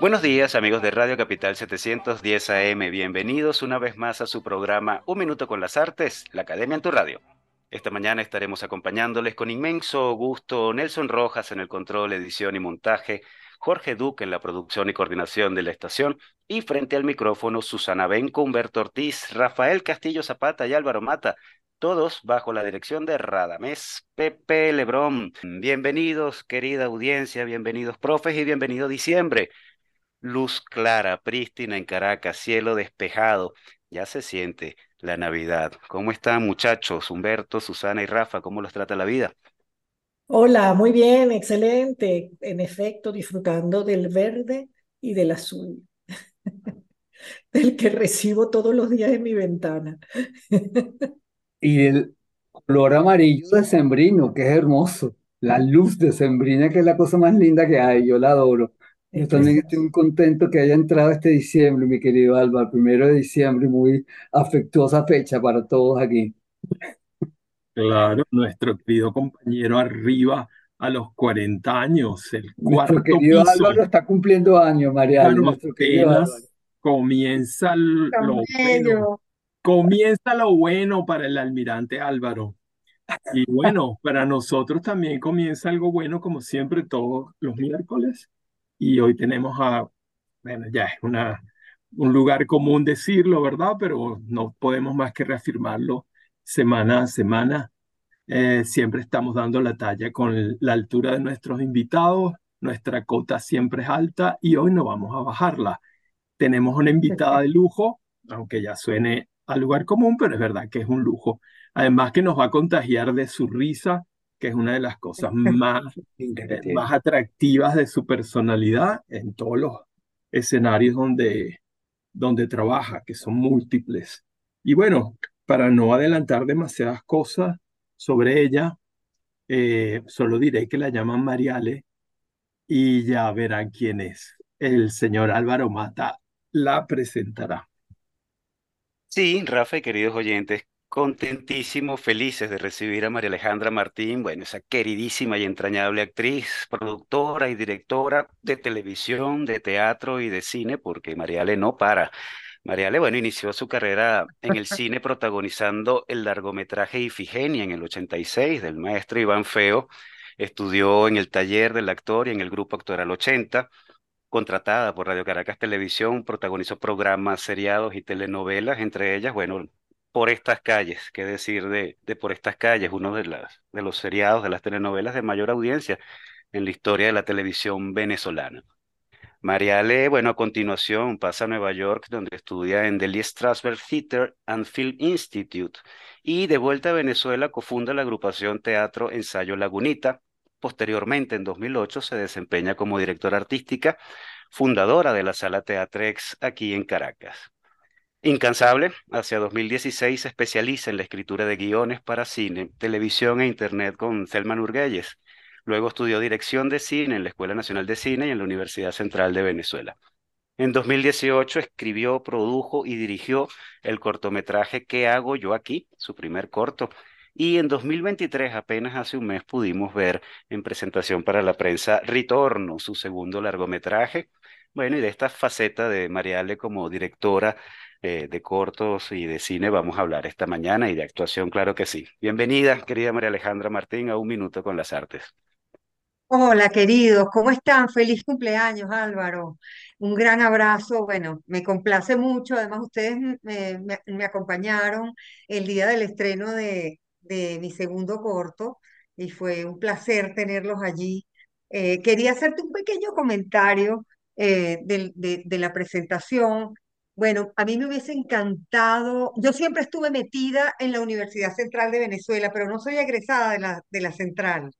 Buenos días amigos de Radio Capital 710 AM, bienvenidos una vez más a su programa Un Minuto con las Artes, la Academia en tu Radio. Esta mañana estaremos acompañándoles con inmenso gusto Nelson Rojas en el control, edición y montaje, Jorge Duque en la producción y coordinación de la estación y frente al micrófono Susana Benco, Humberto Ortiz, Rafael Castillo Zapata y Álvaro Mata, todos bajo la dirección de Radamés Pepe Lebrón. Bienvenidos, querida audiencia, bienvenidos profes y bienvenido diciembre. Luz clara, prístina en Caracas, cielo despejado. Ya se siente la Navidad. ¿Cómo están muchachos? Humberto, Susana y Rafa, ¿cómo los trata la vida? Hola, muy bien, excelente. En efecto, disfrutando del verde y del azul, del que recibo todos los días en mi ventana. Y el color amarillo de sembrino, que es hermoso. La luz de sembrina, que es la cosa más linda que hay, yo la adoro. Yo también estoy muy contento que haya entrado este diciembre, mi querido Álvaro, primero de diciembre, muy afectuosa fecha para todos aquí. Claro, nuestro querido compañero arriba a los 40 años, el cuarto Nuestro querido piso. Álvaro está cumpliendo años, Mariano, Claro, nuestro querido Álvaro. comienza Tan lo bueno, bello. comienza lo bueno para el almirante Álvaro. Y bueno, para nosotros también comienza algo bueno, como siempre, todos los miércoles. Y hoy tenemos a, bueno, ya es una, un lugar común decirlo, ¿verdad? Pero no podemos más que reafirmarlo semana a semana. Eh, siempre estamos dando la talla con la altura de nuestros invitados. Nuestra cota siempre es alta y hoy no vamos a bajarla. Tenemos una invitada de lujo, aunque ya suene al lugar común, pero es verdad que es un lujo. Además que nos va a contagiar de su risa, que es una de las cosas más, eh, más atractivas de su personalidad en todos los escenarios donde, donde trabaja, que son múltiples. Y bueno, para no adelantar demasiadas cosas sobre ella, eh, solo diré que la llaman Mariale y ya verán quién es. El señor Álvaro Mata la presentará. Sí, Rafa y queridos oyentes, contentísimos, felices de recibir a María Alejandra Martín, bueno, esa queridísima y entrañable actriz, productora y directora de televisión, de teatro y de cine, porque Mariale no para. Mariale, bueno, inició su carrera en el cine protagonizando el largometraje Ifigenia en el 86 del maestro Iván Feo. Estudió en el taller del actor y en el grupo actoral 80 contratada por Radio Caracas Televisión, protagonizó programas, seriados y telenovelas, entre ellas, bueno, Por estas calles, qué decir de, de Por estas calles, uno de, las, de los seriados, de las telenovelas de mayor audiencia en la historia de la televisión venezolana. Mariale, bueno, a continuación pasa a Nueva York, donde estudia en Lee Strasberg Theater and Film Institute, y de vuelta a Venezuela cofunda la agrupación Teatro Ensayo Lagunita, Posteriormente, en 2008, se desempeña como directora artística, fundadora de la Sala Teatrex aquí en Caracas. Incansable, hacia 2016 se especializa en la escritura de guiones para cine, televisión e internet con Thelma Nurguelles. Luego estudió dirección de cine en la Escuela Nacional de Cine y en la Universidad Central de Venezuela. En 2018 escribió, produjo y dirigió el cortometraje ¿Qué hago yo aquí? Su primer corto, y en 2023, apenas hace un mes, pudimos ver en presentación para la prensa Ritorno, su segundo largometraje. Bueno, y de esta faceta de Mariale como directora eh, de cortos y de cine vamos a hablar esta mañana y de actuación, claro que sí. Bienvenida, querida María Alejandra Martín, a Un Minuto con las Artes. Hola, queridos, ¿cómo están? Feliz cumpleaños, Álvaro. Un gran abrazo. Bueno, me complace mucho. Además, ustedes me, acompañaron el día del estreno de, de mi segundo corto y fue un placer tenerlos allí. Eh, quería hacerte un pequeño comentario eh, de, de la presentación. Bueno, a mí me hubiese encantado, yo siempre estuve metida en la Universidad Central de Venezuela, pero no soy egresada de la, de la Central.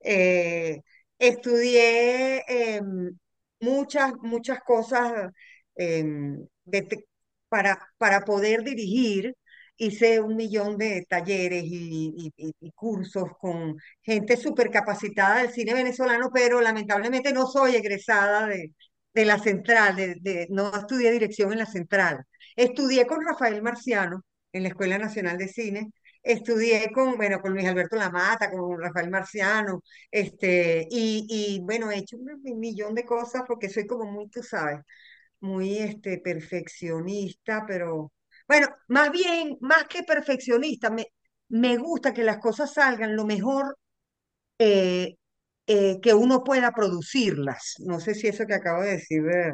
Eh, estudié em, muchas, muchas cosas em, para, para poder dirigir hice un millón de talleres y, cursos con gente súper capacitada del cine venezolano, pero lamentablemente no soy egresada de, de la central, de, no estudié dirección en la central. Estudié con Rafael Marciano en la Escuela Nacional de Cine, estudié con, bueno, con Luis Alberto Lamata, con Rafael Marciano, este, y, y bueno, he hecho un millón de cosas porque soy como muy, tú sabes, muy este, perfeccionista, pero bueno, más bien, más que perfeccionista, me, me gusta que las cosas salgan lo mejor eh, eh, que uno pueda producirlas. No sé si eso que acabo de decir eh,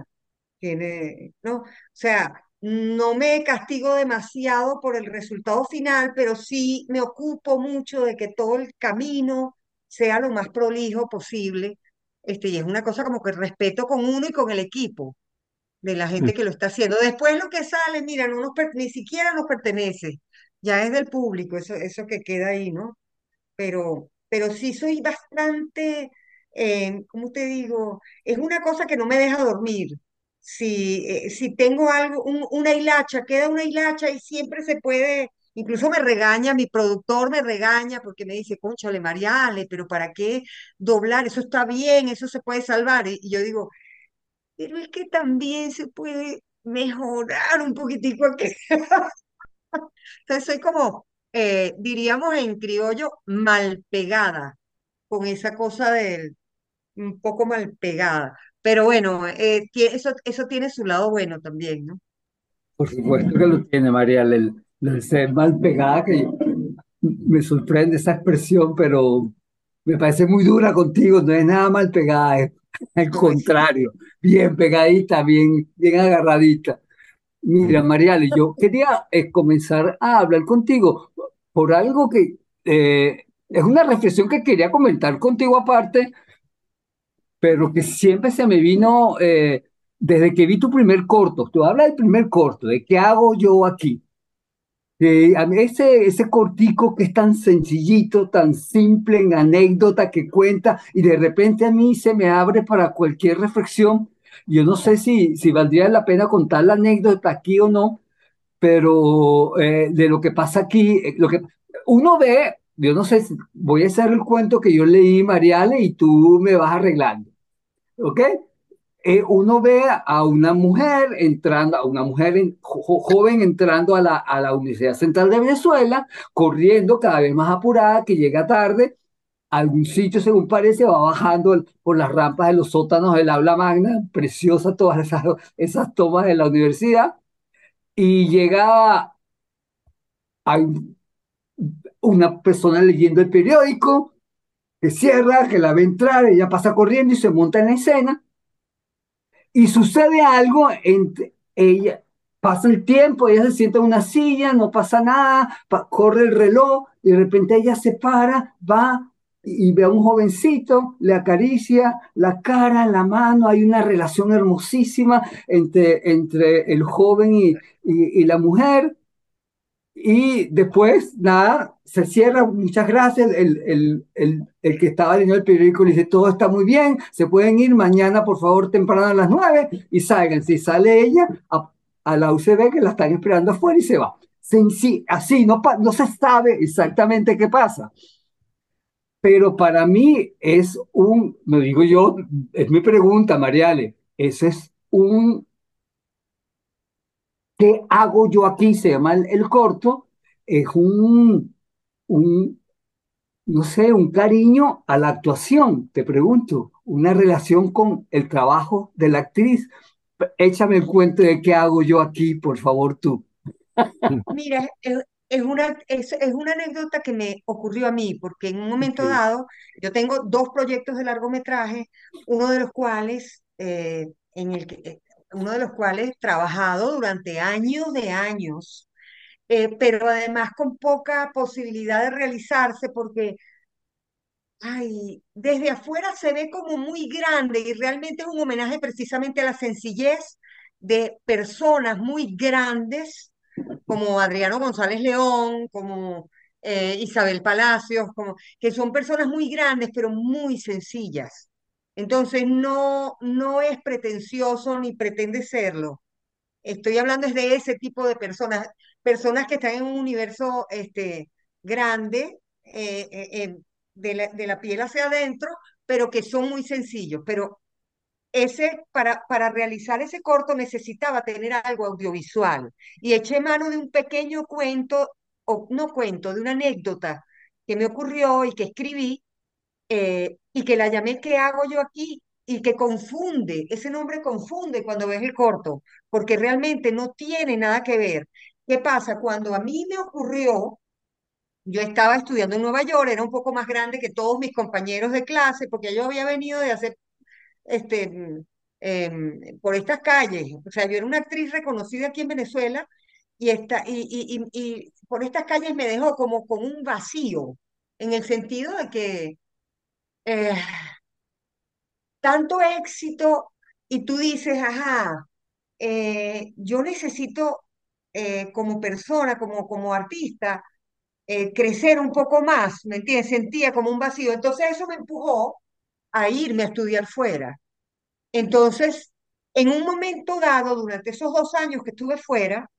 tiene, ¿no? O sea, no me castigo demasiado por el resultado final, pero sí me ocupo mucho de que todo el camino sea lo más prolijo posible. Este, y es una cosa como que respeto con uno y con el equipo de la gente que lo está haciendo. Después lo que sale, mira, no nos ni siquiera nos pertenece, ya es del público, eso, eso que queda ahí, ¿no? Pero, pero sí soy bastante, eh, ¿cómo te digo? Es una cosa que no me deja dormir. Si, eh, si tengo algo, una hilacha, queda una hilacha y siempre se puede, incluso me regaña, mi productor me regaña porque me dice, conchale, Mariale, pero ¿para qué doblar? Eso está bien, eso se puede salvar. Y yo digo, pero es que también se puede mejorar un poquitico aquí. Entonces soy como, eh, diríamos en criollo, mal pegada, con esa cosa del un poco mal pegada. Pero bueno, eh, eso, eso tiene su lado bueno también, ¿no? Por supuesto que lo tiene, María, el, el ser mal pegada, que me sorprende esa expresión, pero me parece muy dura contigo, no es nada mal pegada, es al contrario, bien pegadita, bien, bien agarradita. Mira, Mariale, yo quería eh, comenzar a hablar contigo por algo que eh, es una reflexión que quería comentar contigo aparte, pero que siempre se me vino eh, desde que vi tu primer corto. Tú hablas del primer corto, de qué hago yo aquí ese, ese cortico que es tan sencillito, tan simple en anécdota que cuenta y de repente a mí se me abre para cualquier reflexión. Yo no sé si, si valdría la pena contar la anécdota aquí o no, pero eh, de lo que pasa aquí, eh, lo que uno ve, yo no sé, voy a hacer el cuento que yo leí, Mariale, y tú me vas arreglando. ¿Ok? Eh, uno ve a una mujer entrando, a una mujer joven entrando a la, a la Universidad Central de Venezuela, corriendo cada vez más apurada, que llega tarde, a algún sitio, según parece, va bajando por las rampas de los sótanos del aula magna, preciosa todas esas, esas tomas de la universidad, y llega a una persona leyendo el periódico, que cierra, que la ve entrar, ella pasa corriendo y se monta en la escena. Y sucede algo, entre ella pasa el tiempo, ella se sienta en una silla, no pasa nada, corre el reloj, y de repente ella se para, va y ve a un jovencito, le acaricia la cara, la mano, hay una relación hermosísima entre, entre el joven y, y la mujer, y después, nada, se cierra, muchas gracias. El, el, el, el, que estaba leyendo el periódico le dice, todo está muy bien, se pueden ir mañana, por favor, temprano a las nueve, y salgan. Si sale ella a, la UCB, que la están esperando afuera, y se va. así, no, no se sabe exactamente qué pasa. Pero para mí es un, lo digo yo, es mi pregunta, Mariale, ese es un ¿Qué hago yo aquí? Se llama el, corto. Es un, un, no sé, un cariño a la actuación, te pregunto, una relación con el trabajo de la actriz. Échame el cuento de qué hago yo aquí, por favor, tú. Mira, es, una, es, una anécdota que me ocurrió a mí, porque en un momento dado yo tengo dos proyectos de largometraje, uno de los cuales, eh, en el que, uno de los cuales he trabajado durante años de años, eh, pero además con poca posibilidad de realizarse porque ay, desde afuera se ve como muy grande y realmente es un homenaje precisamente a la sencillez de personas muy grandes como Adriano González León, como eh, Isabel Palacios, como, que son personas muy grandes pero muy sencillas. Entonces no, no es pretencioso ni pretende serlo. Estoy hablando de ese tipo de personas, personas que están en un universo este, grande, eh, eh, de la, de la piel hacia adentro, pero que son muy sencillos. Pero ese, para, para realizar ese corto necesitaba tener algo audiovisual y eché mano de un pequeño cuento, o no cuento, de una anécdota que me ocurrió y que escribí eh, y que la llamé ¿Qué hago yo aquí? y que confunde, ese nombre confunde cuando ves el corto, porque realmente no tiene nada que ver. ¿Qué pasa? Cuando a mí me ocurrió, yo estaba estudiando en Nueva York, era un poco más grande que todos mis compañeros de clase, porque yo había venido de hacer este, em, por estas calles. O sea, yo era una actriz reconocida aquí en Venezuela y, esta, y, y, y, por estas calles me dejó como con un vacío, en el sentido de que eh, tanto éxito y tú dices, ajá, eh, yo necesito eh, como persona, como, como artista, crecer un poco más, ¿me entiendes? Sentía como un vacío. Entonces eso me empujó a irme a estudiar fuera. Entonces, en un momento dado, durante esos dos años que estuve fuera,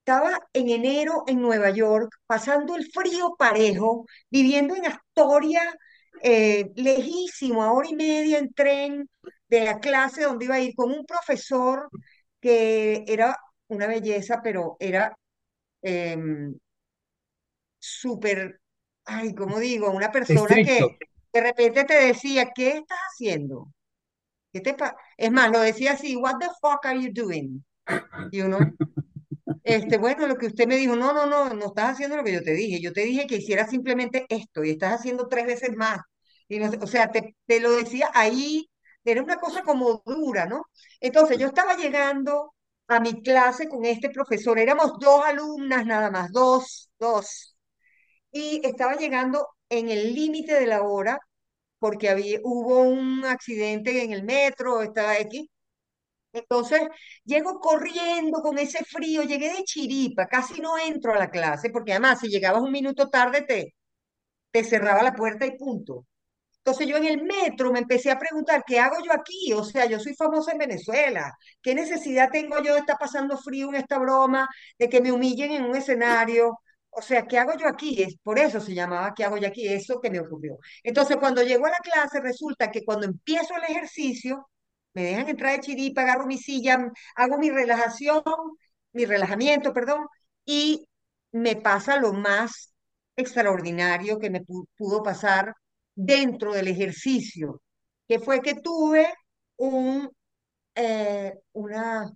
estaba en enero en Nueva York, pasando el frío parejo, viviendo en Astoria, eh, lejísimo, a hora y media en tren de la clase donde iba a ir con un profesor que era una belleza, pero era em, súper, ay, ¿cómo digo? Una persona que de repente te decía, ¿qué estás haciendo? ¿Qué te es más, lo decía así, what the fuck are you doing? Y uno, este, bueno, lo que usted me dijo, no, no, no, no estás haciendo lo que yo te dije. Yo te dije que hicieras simplemente esto y estás haciendo tres veces más. Y no, o sea, te, te lo decía ahí, era una cosa como dura, ¿no? Entonces, yo estaba llegando a mi clase con este profesor, éramos dos alumnas nada más, dos, dos. Y estaba llegando en el límite de la hora porque había, hubo un accidente en el metro, estaba aquí. Entonces, llego corriendo con ese frío, llegué de chiripa, casi no entro a la clase, porque además si llegabas un minuto tarde te, te cerraba la puerta y punto. Entonces yo en el metro me empecé a preguntar, ¿qué hago yo aquí? O sea, yo soy famosa en Venezuela. ¿Qué necesidad tengo yo de estar pasando frío en esta broma, de que me humillen en un escenario? O sea, ¿qué hago yo aquí? Es por eso se llamaba ¿qué hago yo aquí? Eso que me ocurrió. Entonces, cuando llego a la clase, resulta que cuando empiezo el ejercicio, me dejan entrar de chiripa, agarro mi silla, hago mi relajación, mi relajamiento, perdón, y me pasa lo más extraordinario que me pudo pasar dentro del ejercicio, que fue que tuve un, eh, una,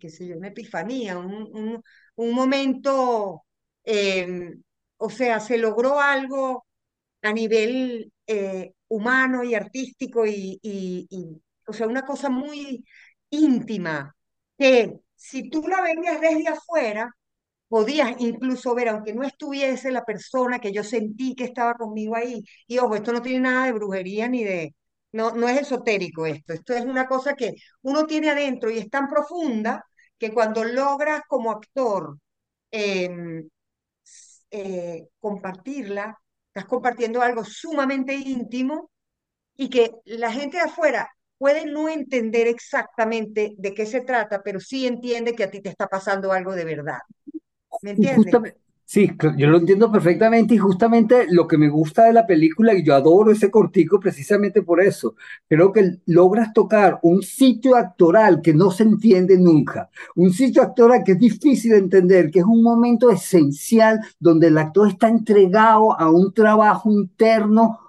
qué sé yo, una epifanía, un, un momento Em, o sea, se logró algo a nivel eh, humano y artístico y, o sea, una cosa muy íntima que si tú la veías desde afuera, podías incluso ver, aunque no estuviese la persona que yo sentí que estaba conmigo ahí, y ojo, esto no tiene nada de brujería ni de, no, no es esotérico esto, esto es una cosa que uno tiene adentro y es tan profunda que cuando logras como actor em, eh, compartirla, estás compartiendo algo sumamente íntimo y que la gente de afuera puede no entender exactamente de qué se trata, pero sí entiende que a ti te está pasando algo de verdad. ¿Me entiendes? Sí, yo lo entiendo perfectamente y justamente lo que me gusta de la película, y yo adoro ese cortico precisamente por eso, creo que logras tocar un sitio actoral que no se entiende nunca, un sitio actoral que es difícil de entender, que es un momento esencial donde el actor está entregado a un trabajo interno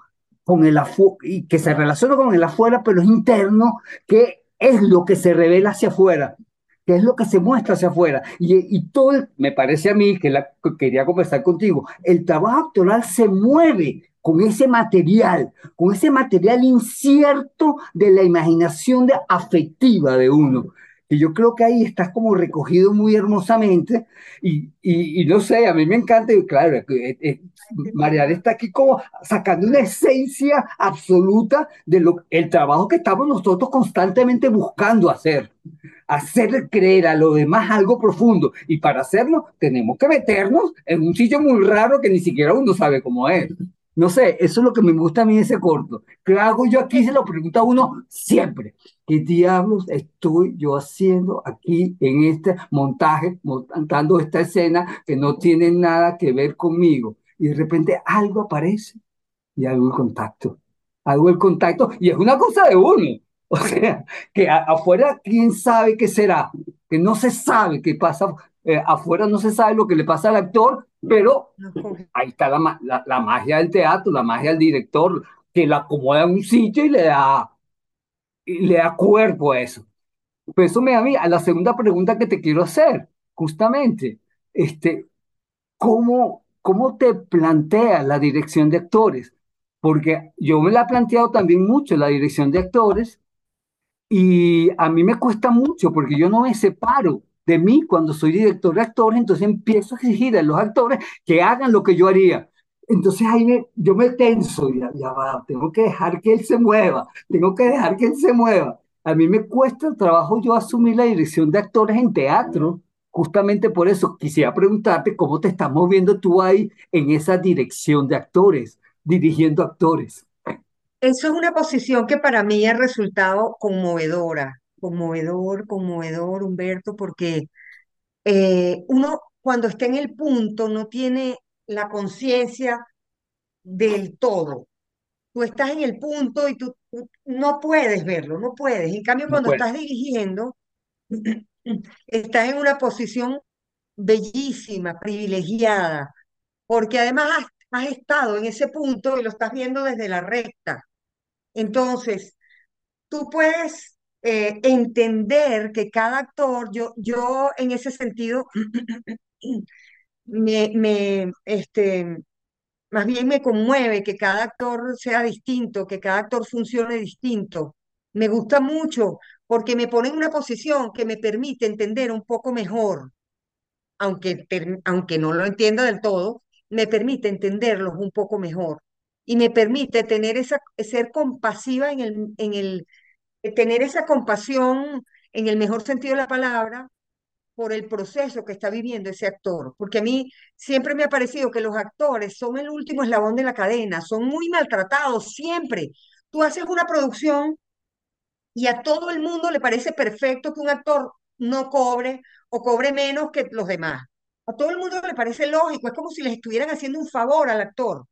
con el y que se relaciona con el afuera, pero es interno, que es lo que se revela hacia afuera que es lo que se muestra hacia afuera. Y, todo, me parece a mí, que la, quería conversar contigo, el trabajo actoral se mueve con ese material, con ese material incierto de la imaginación de, afectiva de uno. Y yo creo que ahí estás como recogido muy hermosamente y, y, no sé, a mí me encanta, y claro, eh, eh, María está aquí como sacando una esencia absoluta de lo, el trabajo que estamos nosotros constantemente buscando hacer hacer creer a lo demás algo profundo. Y para hacerlo tenemos que meternos en un sitio muy raro que ni siquiera uno sabe cómo es. No sé, eso es lo que me gusta a mí ese corto. ¿Qué hago yo aquí? Se lo pregunta a uno siempre. ¿Qué diablos estoy yo haciendo aquí en este montaje, montando esta escena que no tiene nada que ver conmigo? Y de repente algo aparece y hago el contacto. Hago el contacto y es una cosa de uno. O sea, que afuera, ¿quién sabe qué será? Que no se sabe qué pasa. Eh, afuera no se sabe lo que le pasa al actor, pero ahí está la, la, magia del teatro, la magia del director, que la acomoda en un sitio y le da, y le da cuerpo a eso. Pues eso me da a mí a la segunda pregunta que te quiero hacer, justamente. Este, ¿cómo, ¿Cómo te plantea la dirección de actores? Porque yo me la he planteado también mucho, la dirección de actores, y a mí me cuesta mucho porque yo no me separo de mí cuando soy director de actores, entonces empiezo a exigir a los actores que hagan lo que yo haría. Entonces ahí me, yo me tenso, ya, ya va, tengo que dejar que él se mueva, tengo que dejar que él se mueva. A mí me cuesta el trabajo yo asumir la dirección de actores en teatro, justamente por eso quisiera preguntarte cómo te estás moviendo tú ahí en esa dirección de actores, dirigiendo actores. Eso es una posición que para mí ha resultado conmovedora, conmovedor, conmovedor, Humberto, porque eh, uno cuando está en el punto no tiene la conciencia del todo. Tú estás en el punto y tú, no puedes verlo, no puedes. En cambio, cuando estás dirigiendo, estás en una posición bellísima, privilegiada, porque además has, has estado en ese punto y lo estás viendo desde la recta. Entonces, tú puedes eh, entender que cada actor, yo, yo en ese sentido, me, me, este, más bien me conmueve que cada actor sea distinto, que cada actor funcione distinto. Me gusta mucho porque me pone en una posición que me permite entender un poco mejor, aunque, aunque no lo entienda del todo, me permite entenderlos un poco mejor y me permite tener esa, ser compasiva en el, en el, tener esa compasión en el mejor sentido de la palabra por el proceso que está viviendo ese actor, porque a mí siempre me ha parecido que los actores son el último eslabón de la cadena, son muy maltratados siempre. Tú haces una producción y a todo el mundo le parece perfecto que un actor no cobre o cobre menos que los demás. A todo el mundo le parece lógico, es como si les estuvieran haciendo un favor al actor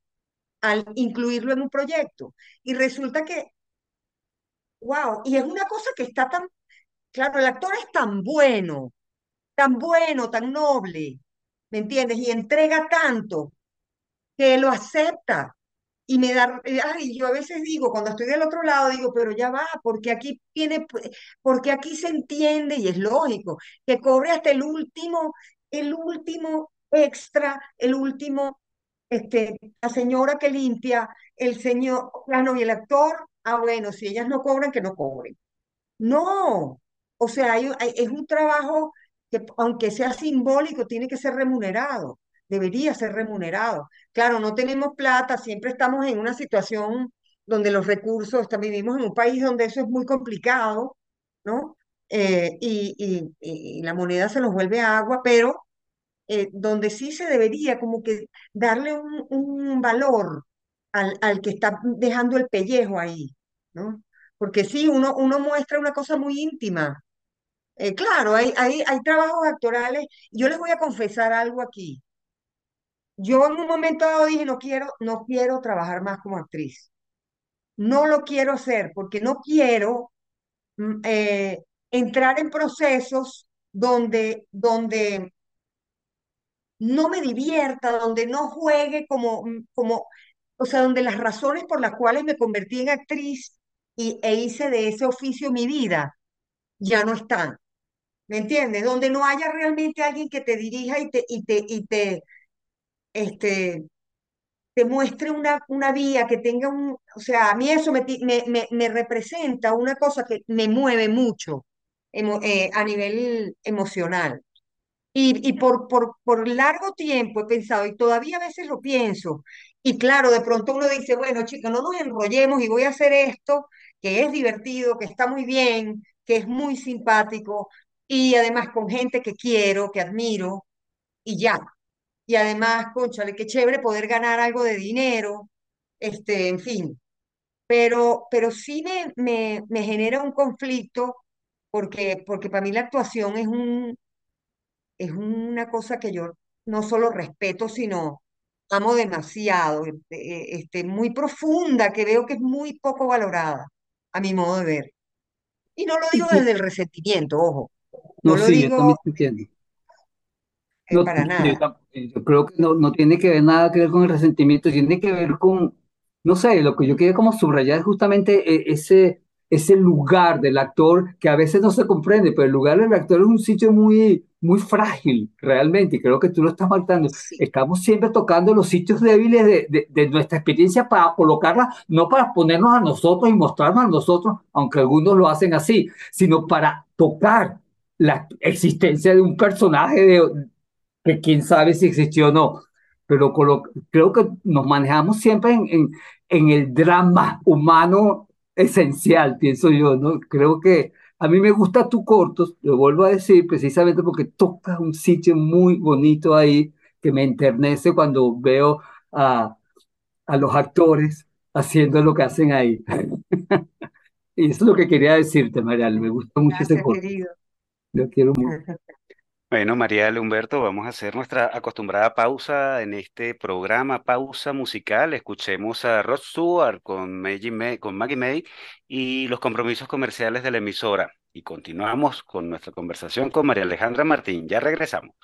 al incluirlo en un proyecto. Y resulta que, wow, y es una cosa que está tan, claro, el actor es tan bueno, tan bueno, tan noble, ¿me entiendes? Y entrega tanto que lo acepta. Y me da, ay, yo a veces digo, cuando estoy del otro lado, digo, pero ya va, porque aquí tiene, porque aquí se entiende y es lógico, que corre hasta el último, el último extra, el último este, la señora que limpia, el señor, plano y el actor, ah, bueno, si ellas no cobran, que no cobren. No, o sea, es un trabajo que aunque sea simbólico, tiene que ser remunerado, debería ser remunerado. Claro, no tenemos plata, siempre estamos en una situación donde los recursos, vivimos en un país donde eso es muy complicado, ¿no? Eh, y, y la moneda se nos vuelve agua, pero eh, donde sí se debería como que darle un, valor al, al, que está dejando el pellejo ahí, ¿no? Porque sí, uno, uno muestra una cosa muy íntima. Eh, claro, hay, hay, hay trabajos actorales. Yo les voy a confesar algo aquí. Yo en un momento dado dije, no quiero, no quiero trabajar más como actriz. No lo quiero hacer porque no quiero mm, eh, entrar en procesos donde, donde no me divierta, donde no juegue como, mm, como, o sea, donde las razones por las cuales me convertí en actriz y, e hice de ese oficio mi vida, ya no están. ¿Me entiendes? Donde no haya realmente alguien que te dirija y te, y te, y te, este, te muestre una, una vía, que tenga un, o sea, a mí eso me, me, me, representa una cosa que me mueve mucho eh, a nivel emocional. Y, y por, por, por largo tiempo he pensado, y todavía a veces lo pienso, y claro, de pronto uno dice, bueno, chicos, no nos enrollemos y voy a hacer esto, que es divertido, que está muy bien, que es muy simpático, y además con gente que quiero, que admiro, y ya. Y además, conchale, qué chévere poder ganar algo de dinero, este, en fin. Pero, pero sí me, me, me genera un conflicto porque, porque para mí la actuación es un, es una cosa que yo no solo respeto, sino amo demasiado, este, este, muy profunda, que veo que es muy poco valorada, a mi modo de ver. Y no lo digo desde el resentimiento, ojo, no, no lo sí, yo también digo eh, No, para nada. yo creo que no, no tiene que ver nada que ver con el resentimiento, tiene que ver con, no sé, lo que yo quería como subrayar es justamente eh, ese, ese lugar del actor que a veces no se comprende, pero el lugar del actor es un sitio muy, muy frágil realmente, y creo que tú lo estás marcando. Sí, Estamos siempre tocando los sitios débiles de, de, de nuestra experiencia para colocarla, no para ponernos a nosotros y mostrarnos a nosotros, aunque algunos lo hacen así, sino para tocar la existencia de un personaje de, que quién sabe si existió o no, pero creo que nos manejamos siempre en, en, en el drama humano esencial, pienso yo, ¿no? Creo que a mí me gusta tu cortos, lo vuelvo a decir precisamente porque tocas un sitio muy bonito ahí que me enternece cuando veo a, a los actores haciendo lo que hacen ahí. Y eso es lo que quería decirte, Marial, me gusta mucho ese gracias, corto, querido. lo quiero mucho. Bueno, María Humberto, vamos a hacer nuestra acostumbrada pausa en este programa, pausa musical. Escuchemos a Rod Stewart con Maggie May, con Maggie May y los compromisos comerciales de la emisora. Y continuamos con nuestra conversación con María Alejandra Martín. Ya regresamos.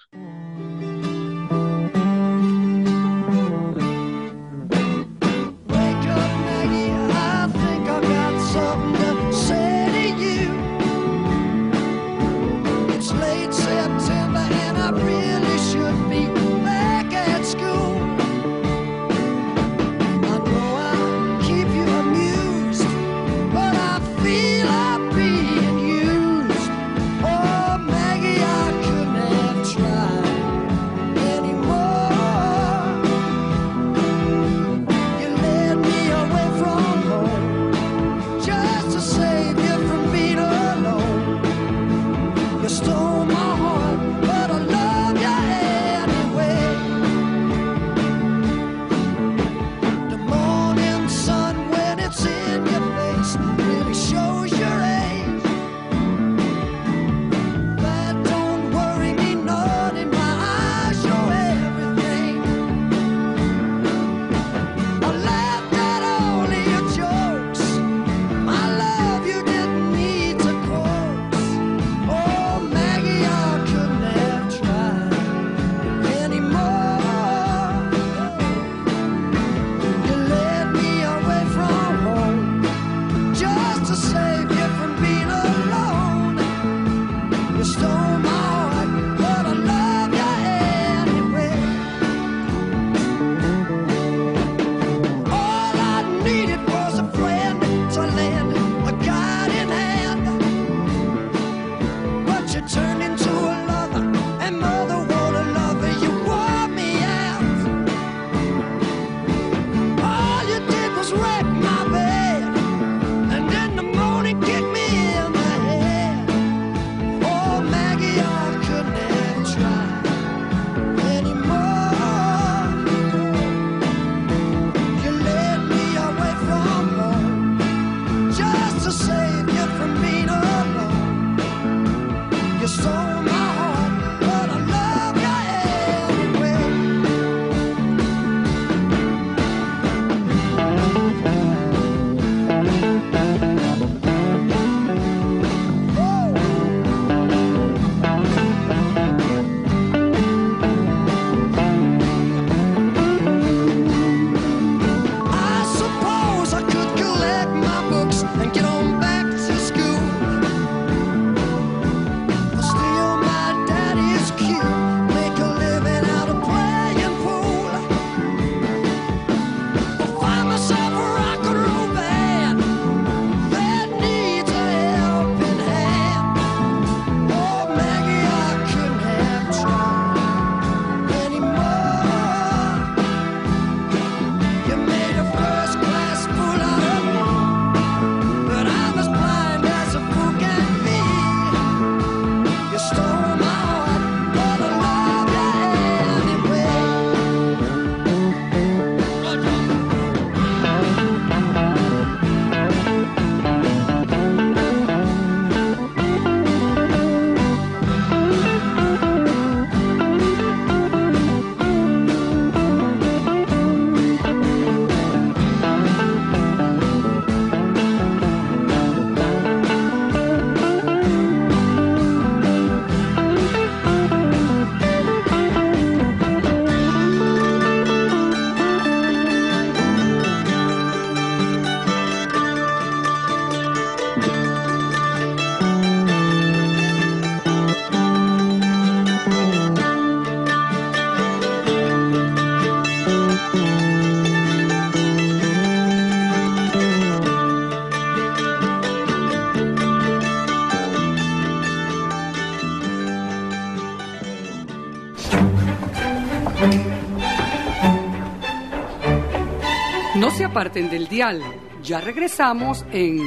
Del dial. Ya regresamos en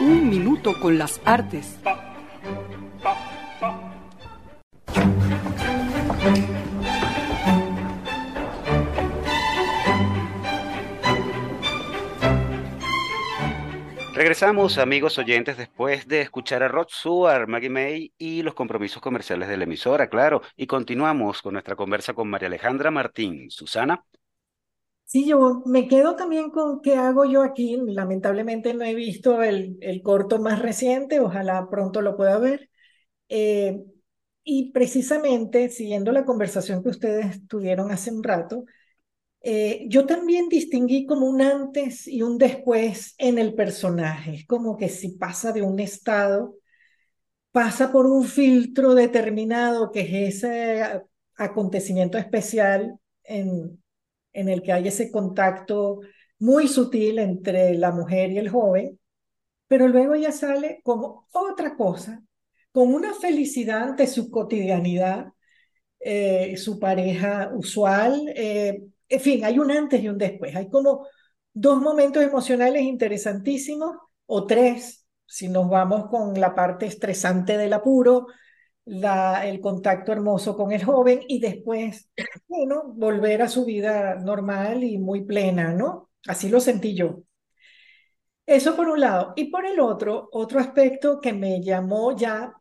Un Minuto con las Artes. Regresamos, amigos oyentes, después de escuchar a Rod Stewart, Maggie May y los compromisos comerciales de la emisora, claro. Y continuamos con nuestra conversa con María Alejandra Martín. Susana. Sí, yo me quedo también con qué hago yo aquí. Lamentablemente no he visto el, el corto más reciente, ojalá pronto lo pueda ver. Eh, y precisamente, siguiendo la conversación que ustedes tuvieron hace un rato, eh, yo también distinguí como un antes y un después en el personaje. Es como que si pasa de un estado, pasa por un filtro determinado, que es ese acontecimiento especial en, en el que hay ese contacto muy sutil entre la mujer y el joven, pero luego ella sale como otra cosa, con una felicidad ante su cotidianidad, eh, su pareja usual. Eh, en fin, hay un antes y un después. Hay como dos momentos emocionales interesantísimos, o tres, si nos vamos con la parte estresante del apuro, la, el contacto hermoso con el joven y después, bueno, volver a su vida normal y muy plena, ¿no? Así lo sentí yo. Eso por un lado. Y por el otro, otro aspecto que me llamó ya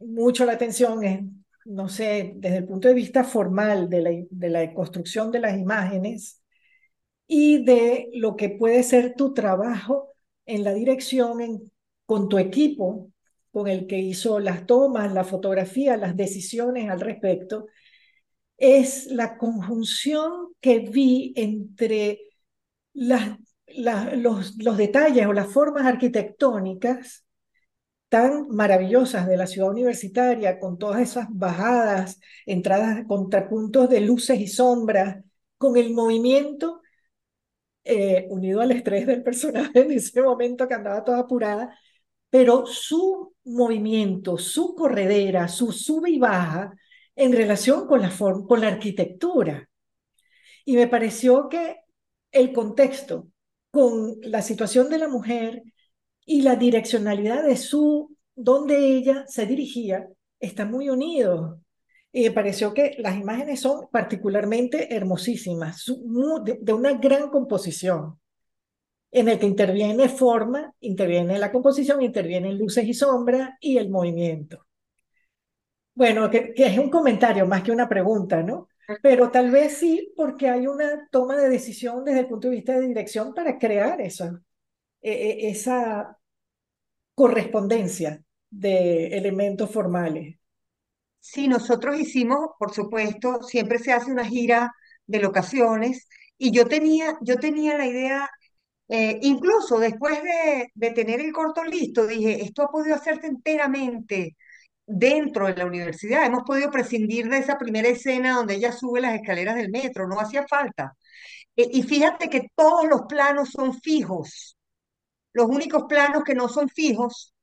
mucho la atención es, no sé, desde el punto de vista formal de la, de la construcción de las imágenes y de lo que puede ser tu trabajo en la dirección en, con tu equipo, con el que hizo las tomas, la fotografía, las decisiones al respecto, es la conjunción que vi entre las, los, los detalles o las formas arquitectónicas tan maravillosas de la ciudad universitaria, con todas esas bajadas, entradas, contrapuntos de luces y sombras, con el movimiento eh, unido al estrés del personaje en ese momento que andaba toda apurada, pero su movimiento, su corredera, su sube y baja en relación con la, con la arquitectura. Y me pareció que el contexto con la situación de la mujer y la direccionalidad de su, donde ella se dirigía, está muy unido. Y me pareció que las imágenes son particularmente hermosísimas, de una gran composición en el que interviene forma, interviene la composición, intervienen luces y sombras y el movimiento. Bueno, que, que, es un comentario más que una pregunta, ¿no? Pero tal vez sí, porque hay una toma de decisión desde el punto de vista de dirección para crear eso, e, e, esa correspondencia de elementos formales. Sí, nosotros hicimos, por supuesto, siempre se hace una gira de locaciones y yo tenía, yo tenía la idea, eh, incluso después de, tener el corto listo, dije, esto ha podido hacerse enteramente dentro de la universidad. Hemos podido prescindir de esa primera escena donde ella sube las escaleras del metro, no hacía falta. E, y fíjate que todos los planos son fijos. Los únicos planos que no son fijos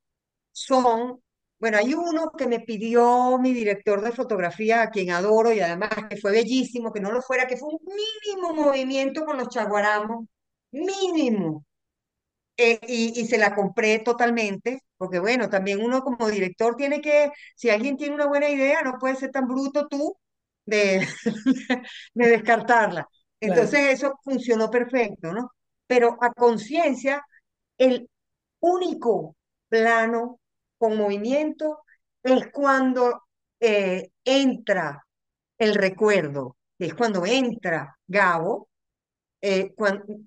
son, bueno, hay uno que me pidió mi director de fotografía, a quien adoro y además que fue bellísimo, que no lo fuera, que fue un mínimo movimiento con los chaguaramos, mínimo. Eh, y, y se la compré totalmente, porque bueno, también uno como director tiene que, si alguien tiene una buena idea, no puede ser tan bruto tú de, de descartarla. Entonces Claro. eso funcionó perfecto, ¿no? Pero a conciencia, el único plano con movimiento es cuando eh, entra el recuerdo, es cuando entra Gabo, eh,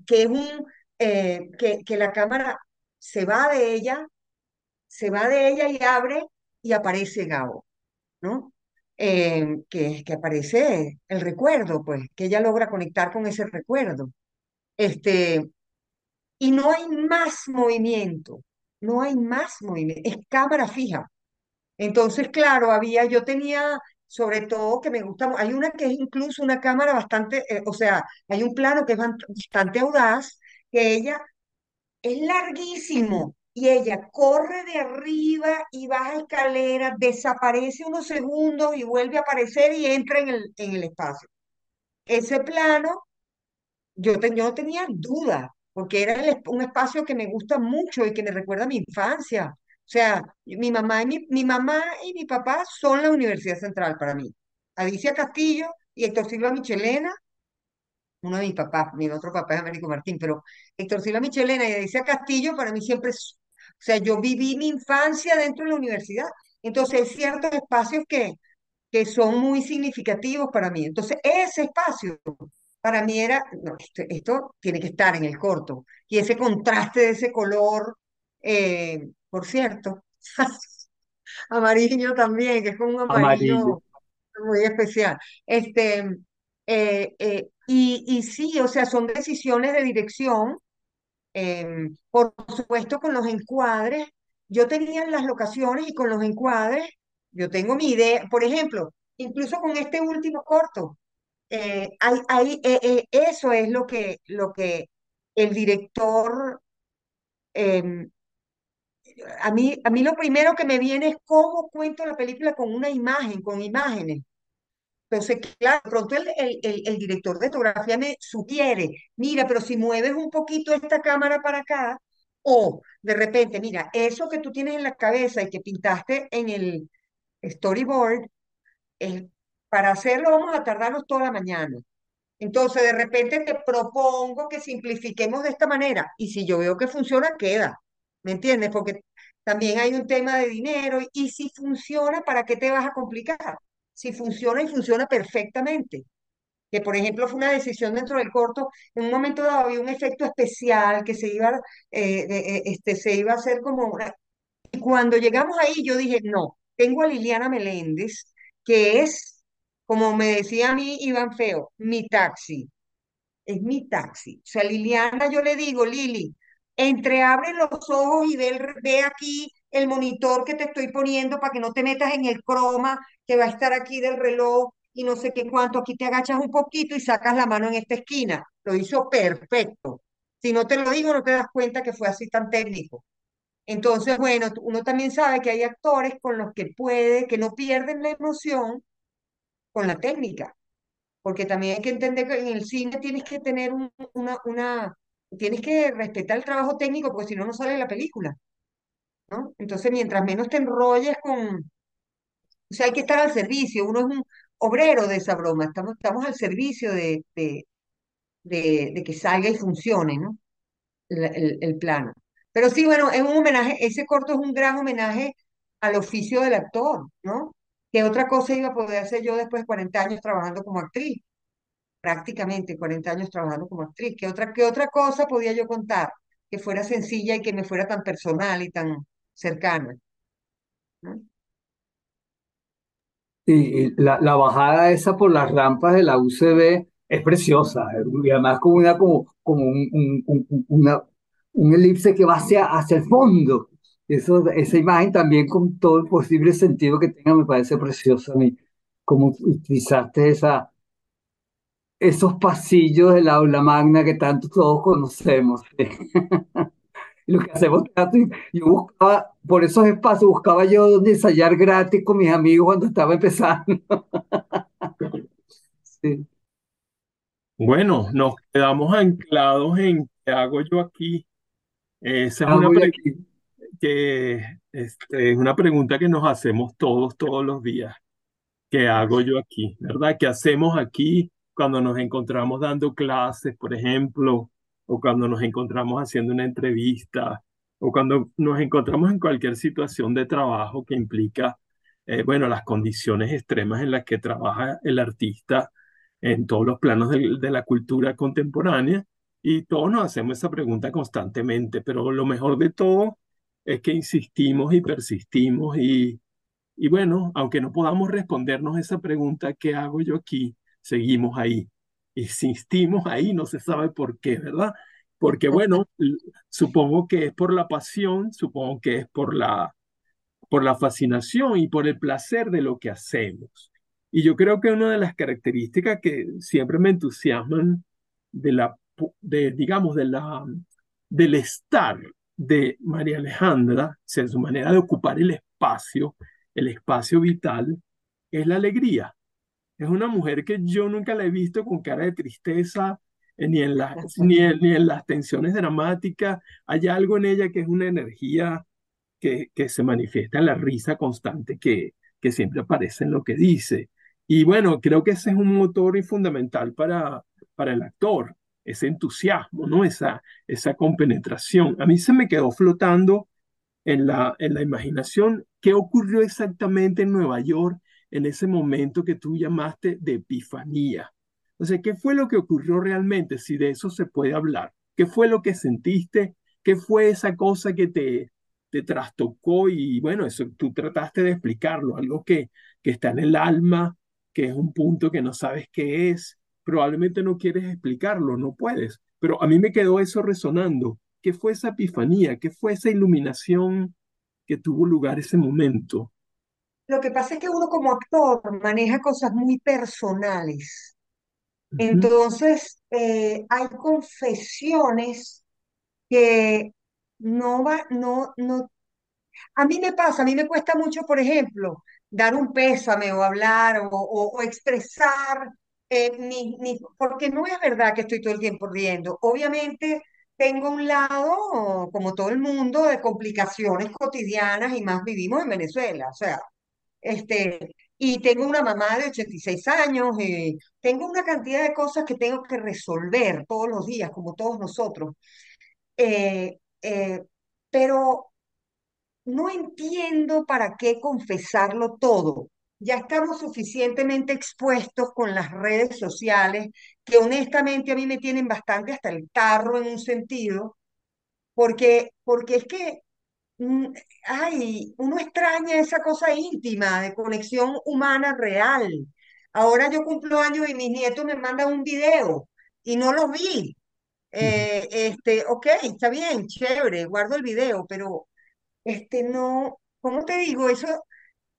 que es un, eh, que, que la cámara se va de ella se va de ella y abre y aparece Gabo, ¿no? Eh, que, que aparece el recuerdo, pues, que ella logra conectar con ese recuerdo. Este, y no hay más movimiento, no hay más movimiento, es cámara fija. Entonces, claro, había, yo tenía, sobre todo, que me gusta, hay una que es incluso una cámara bastante, eh, o sea, hay un plano que es bastante audaz, que ella es larguísimo y ella corre de arriba y baja escaleras, desaparece unos segundos y vuelve a aparecer y entra en el, en el espacio. Ese plano, yo, yo no tenía duda, porque era un espacio que me gusta mucho y que me recuerda a mi infancia. O sea, mi mamá y mi, mi mamá y mi papá son la Universidad Central para mí. Alicia Castillo y Héctor Silva Michelena uno de mis papás, mi otro papá es Américo Martín, pero Héctor Silva Michelena y Alicia Castillo para mí siempre es, o sea, yo viví mi infancia dentro de la universidad, entonces hay ciertos espacios que, que son muy significativos para mí. Entonces, ese espacio para mí era, no, esto, esto tiene que estar en el corto, y ese contraste de ese color, eh, por cierto, amarillo también, que es un Amarillo. amarillo muy especial. Este, eh, eh, y, y sí, o sea, son decisiones de dirección, em, por supuesto con los encuadres. Yo tenía las locaciones y con los encuadres, yo tengo mi idea, por ejemplo, incluso con este último corto, eh, hay, hay, eso es lo que, lo que el director, em, a mí, a mí lo primero que me viene es cómo cuento la película con una imagen, con imágenes. Entonces, claro, pronto el, el, el- director de fotografía me sugiere, mira, pero si mueves un poquito esta cámara para acá, o de repente, mira, eso que tú tienes en la cabeza y que pintaste en el storyboard, para hacerlo vamos a tardarnos toda la mañana. Entonces, de repente te propongo que simplifiquemos de esta manera, y si yo veo que funciona, queda, ¿me entiendes? Porque también hay un tema de dinero, y si funciona, ¿para qué te vas a complicar? Si funciona y funciona perfectamente que por ejemplo fue una decisión dentro del corto, en un momento dado había un efecto especial que se iba, eh, eh, este, se iba a hacer como una... Y cuando llegamos ahí yo dije, no, tengo a Liliana Meléndez, que es, como me decía a mí Iván Feo, mi taxi, es mi taxi. O sea, Liliana, yo le digo, Lili, entreabre los ojos y ve, ve aquí el monitor que te estoy poniendo para que no te metas en el croma que va a estar aquí del reloj y no sé qué cuánto. Aquí te agachas un poquito y sacas la mano en esta esquina. Lo hizo perfecto. Si no te lo digo, no te das cuenta que fue así tan técnico. Entonces, bueno, uno también sabe que hay actores con los que puede, que no pierden la emoción con la técnica porque también hay que entender que en el cine tienes que tener un- una, una, tienes que respetar el trabajo técnico, porque si no, no sale la película, ¿no? Entonces, mientras menos te enrolles con, o sea, hay que estar al servicio, uno es un obrero de esa broma, estamos, estamos al servicio de, que salga y funcione, ¿no? El, el, el plano. Pero sí, bueno, es un homenaje, ese corto es un gran homenaje al oficio del actor, ¿no? ¿Qué otra cosa iba a poder hacer yo después de 40 años trabajando como actriz? Prácticamente 40 años trabajando como actriz. ¿Qué otra, qué otra cosa podía yo contar que fuera sencilla y que me fuera tan personal y tan cercana? ¿no? La, la bajada esa por las rampas de la UCB es preciosa, eh, y además como una, como, como un, un, un- un- una, un elipse que va hacia, hacia el fondo. Eso, esa imagen también con todo el posible sentido que tenga me parece preciosa a mí, como utilizaste esa, esos pasillos del aula magna que tanto todos conocemos. Y Lo que hacemos yo buscaba, por esos espacios, buscaba yo donde ensayar gratis con mis amigos cuando estaba empezando. Sí. Bueno, nos quedamos anclados en qué hago yo aquí. Esa es una yo pre- aquí. que, este, es una pregunta que nos hacemos todos, todos los días. ¿Qué hago yo aquí? ¿Verdad? ¿Qué hacemos aquí cuando nos encontramos dando clases, por ejemplo, o cuando nos encontramos haciendo una entrevista, o cuando nos encontramos en cualquier situación de trabajo que implica, eh, bueno, las condiciones extremas en las que trabaja el artista en todos los planos del- de, la cultura contemporánea? Y todos nos hacemos esa pregunta constantemente, pero lo mejor de todo es que insistimos y persistimos y y bueno, aunque no podamos respondernos esa pregunta, ¿qué hago yo aquí? Seguimos ahí. Insistimos ahí, no se sabe por qué, ¿verdad? Porque bueno, supongo que es por la pasión, supongo que es por la, por la fascinación y por el placer de lo que hacemos. Y yo creo que una de las características que siempre me entusiasman de la, de, digamos, de la, del estar de María Alejandra, o sea, su manera de ocupar el espacio, el espacio vital, es la alegría. Es una mujer que yo nunca la he visto con cara de tristeza, eh, ni en las, ni en, ni en las tensiones dramáticas. Hay algo en ella que es una energía que, que se manifiesta en la risa constante que, que siempre aparece en lo que dice. Y bueno, creo que ese es un motor y fundamental para, para el actor, ese entusiasmo, ¿no? Esa, esa compenetración. A mí se me quedó flotando en la, en la imaginación qué ocurrió exactamente en Nueva York en ese momento que tú llamaste de epifanía. Sea, ¿qué fue lo que ocurrió realmente? Si de eso se puede hablar. ¿Qué fue lo que sentiste? ¿Qué fue esa cosa que te, te trastocó? Y bueno, eso tú trataste de explicarlo, algo que, que está en el alma, que es un punto que no sabes qué es. Probablemente no quieres explicarlo, no puedes. Pero a mí me quedó eso resonando. ¿Qué fue esa epifanía? ¿Qué fue esa iluminación que tuvo lugar ese momento? Lo que pasa es que uno como actor maneja cosas muy personales. Entonces, eh, hay confesiones que no va, no, no, a mí me pasa, a mí me cuesta mucho, por ejemplo, dar un pésame o hablar o, o- o expresar eh, mi, mi- porque no es verdad que estoy todo el tiempo riendo. Obviamente tengo un lado, como todo el mundo, de complicaciones cotidianas y más vivimos en Venezuela. O sea, este, y tengo una mamá de 86 años, eh, tengo una cantidad de cosas que tengo que resolver todos los días, como todos nosotros. Eh, eh, pero no entiendo para qué confesarlo todo. Ya estamos suficientemente expuestos con las redes sociales, que honestamente a mí me tienen bastante hasta el tarro en un sentido, porque, porque es que Mm, Ay, uno extraña esa cosa íntima de conexión humana real. Ahora yo cumplo años y mis nietos me mandan un video y no lo vi. Eh, este, ok, está bien, chévere, guardo el video, pero este no, ¿cómo te digo? Eso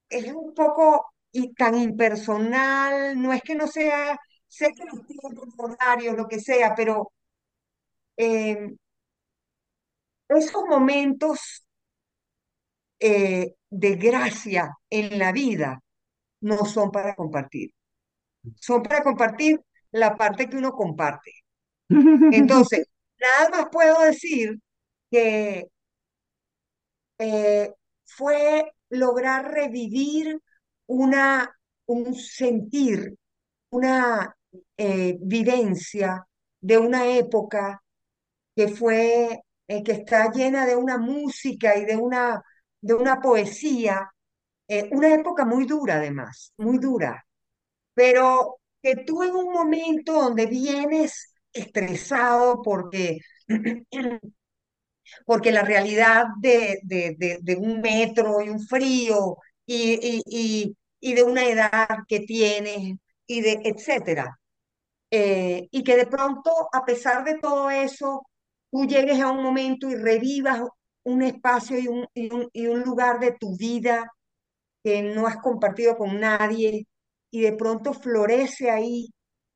es un poco y tan impersonal, no es que no sea, sé que los tiempos, horarios, lo que sea, pero eh, esos momentos eh, de gracia en la vida no son para compartir, son para compartir la parte que uno comparte. Entonces, nada más puedo decir que eh, fue lograr revivir una, un sentir, una eh, vivencia de una época que fue, eh, que está llena de una música y de una, de una poesía eh, una época muy dura además, muy dura, pero que tú en un momento donde vienes estresado porque, porque la realidad de, de, de, un metro y un frío y, y, y, y de una edad que tienes y de etcétera, eh, y que de pronto, a pesar de todo eso, tú llegues a un momento y revivas un espacio y un, y un, lugar de tu vida que no has compartido con nadie y de pronto florece ahí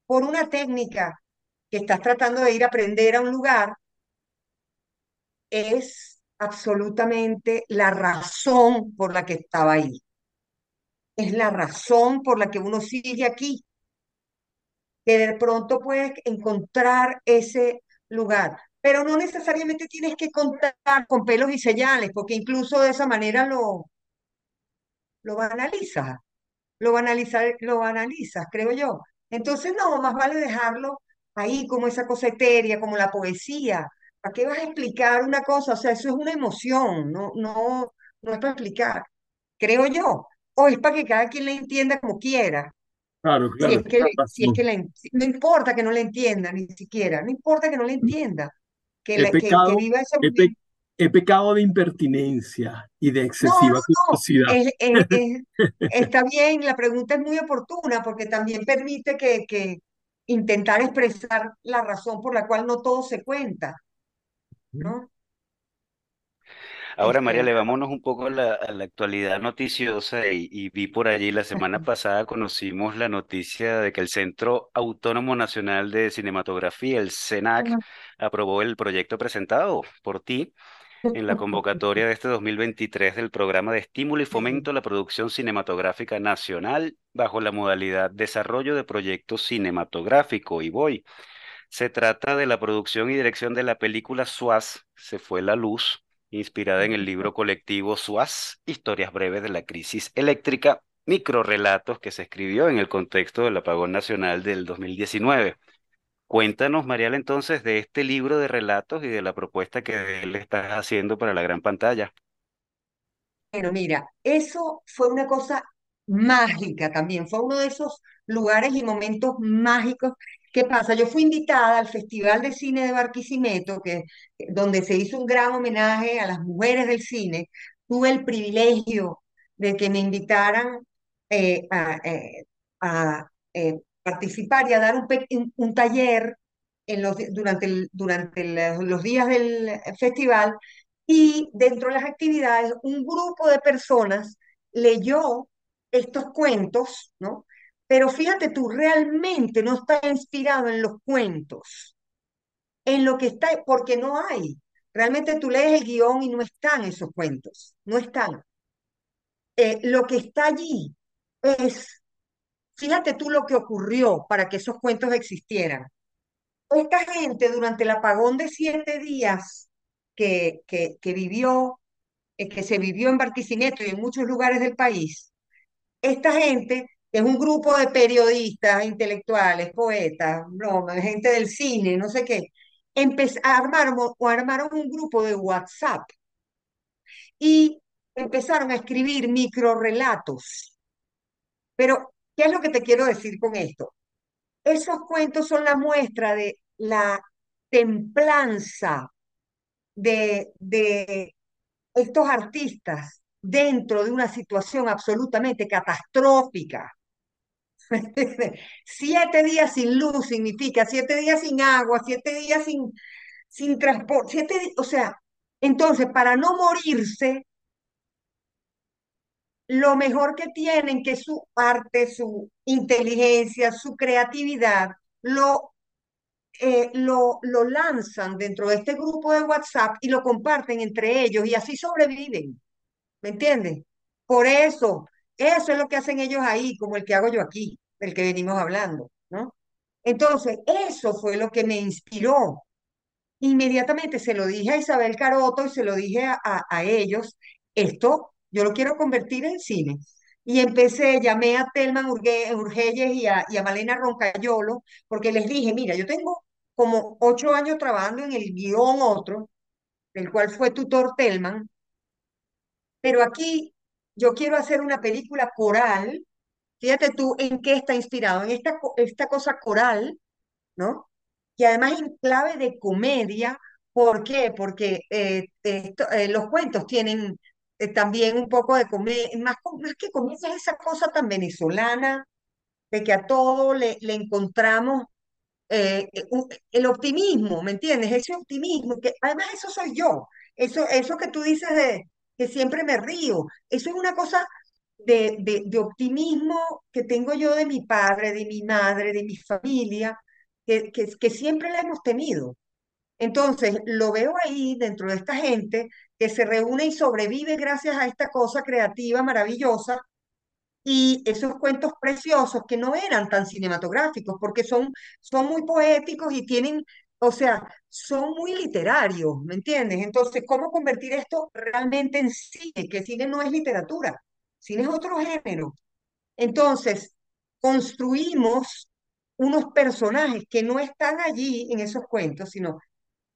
por una técnica que estás tratando de ir a aprender a un lugar, es absolutamente la razón por la que estaba ahí. Es la razón por la que uno sigue aquí, que de pronto puedes encontrar ese lugar. Pero no necesariamente tienes que contar con pelos y señales, porque incluso de esa manera lo, lo banalizas. lo banalizar, lo banalizas, creo yo. Entonces, no, más vale dejarlo ahí como esa cosa etérea, como la poesía. ¿Para qué vas a explicar una cosa? O sea, eso es una emoción, no, no, no es para explicar, creo yo. O es para que cada quien la entienda como quiera. Claro, Si claro, es que, tienes si es que razón. la en- no importa que no la entienda ni siquiera, no importa que no la entienda, que, He la, que, que pecado, viva ese he, pe- momento. he pecado de impertinencia y de No, no, excesiva no, curiosidad. es- está bien, la pregunta es muy oportuna porque también permite que, que intentar expresar la razón por la cual no todo se cuenta, ¿no? Ahora, María, Este, le vámonos un poco a la, a la actualidad noticiosa y, y vi por allí la semana pasada conocimos la noticia de que el Centro Autónomo Nacional de Cinematografía, el CENAC, aprobó el proyecto presentado por ti en la convocatoria de este 2023 del Programa de Estímulo y Fomento a la Producción Cinematográfica Nacional bajo la modalidad Desarrollo de Proyectos Cinematográfico, y voy. Se trata de la producción y dirección de la película Suaz, Se fue la luz, inspirada en el libro colectivo Suaz, Historias breves de la crisis eléctrica, microrelatos que se escribió en el contexto del apagón nacional del 2019. Cuéntanos, Mariela, entonces, de este libro de relatos y de la propuesta que él está haciendo para la gran pantalla. Bueno, mira, eso fue una cosa mágica también, fue uno de esos lugares y momentos mágicos. ¿Qué pasa? Yo fui invitada al Festival de Cine de Barquisimeto, que, donde se hizo un gran homenaje a las mujeres del cine. Tuve el privilegio de que me invitaran eh, a, eh, eh, participar y a dar un, taller en los, durante, durante los días del festival y dentro de las actividades un grupo de personas leyó estos cuentos, ¿no? Pero fíjate tú, realmente no está inspirado en los cuentos, en lo que está, porque no hay. Realmente tú lees el guion y no están esos cuentos, no están. Eh, lo que está allí es, fíjate tú lo que ocurrió para que esos cuentos existieran. Esta gente durante el apagón de siete días que, que, vivió, eh, que se vivió en Barquisimeto y en muchos lugares del país, esta gente es un grupo de periodistas, intelectuales, poetas, broma, gente del cine, no sé qué, armaron, o armaron un grupo de WhatsApp y empezaron a escribir microrelatos. Pero, ¿qué es lo que te quiero decir con esto? Esos cuentos son la muestra de la templanza de, de estos artistas dentro de una situación absolutamente catastrófica. Siete días sin luz significa siete días sin agua, siete días sin, sin transporte, siete, o sea, entonces para no morirse, lo mejor que tienen, que su arte, su inteligencia, su creatividad, lo eh, lo, lo lanzan dentro de este grupo de WhatsApp y lo comparten entre ellos y así sobreviven, ¿me entiendes? Por eso, eso es lo que hacen ellos ahí, como el que hago yo aquí, del que venimos hablando, ¿no? Entonces, eso fue lo que me inspiró. Inmediatamente se lo dije a Isabel Caroto y se lo dije a, ellos, esto yo lo quiero convertir en cine. Y empecé, llamé a Telman Urgelles y a, y a Malena Roncayolo, porque les dije, mira, yo tengo como ocho años trabajando en el guion otro, del cual fue tutor Telman, pero aquí yo quiero hacer una película coral. Fíjate tú en qué está inspirado, en esta, esta cosa coral ¿no? Y además en clave de comedia, ¿por qué? Porque eh, eh, los cuentos tienen eh, también un poco de comedia, más, más que comedia, es esa cosa tan venezolana de que a todo le, encontramos el optimismo, ¿me entiendes? Ese optimismo, que además eso soy yo, eso, eso que tú dices de que siempre me río, eso es una cosa de, de, optimismo que tengo yo de mi padre, de mi madre, de mi familia, que, que, que siempre la hemos tenido. Entonces, lo veo ahí dentro de esta gente que se reúne y sobrevive gracias a esta cosa creativa maravillosa y esos cuentos preciosos que no eran tan cinematográficos porque son, son muy poéticos y tienen, o sea, son muy literarios, ¿me entiendes? Entonces, ¿cómo convertir esto realmente en cine? Que cine no es literatura, cine es otro género. Entonces, construimos unos personajes que no están allí en esos cuentos, sino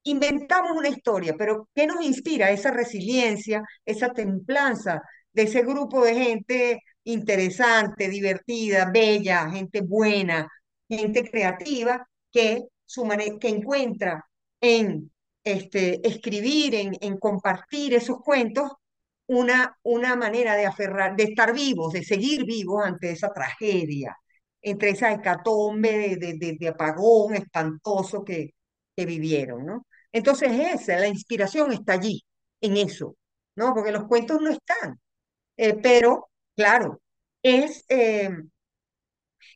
inventamos una historia, pero ¿qué nos inspira? Esa resiliencia, esa templanza de ese grupo de gente interesante, divertida, bella, gente buena, gente creativa, que, que encuentra en este, escribir, en, en compartir esos cuentos, una, una manera de aferrar, de estar vivos, de seguir vivos ante esa tragedia, entre esa hecatombe de, de, de, apagón espantoso que, que vivieron, ¿no? Entonces esa, la inspiración está allí, en eso, ¿no? Porque los cuentos no están. Eh, pero, claro, es, eh,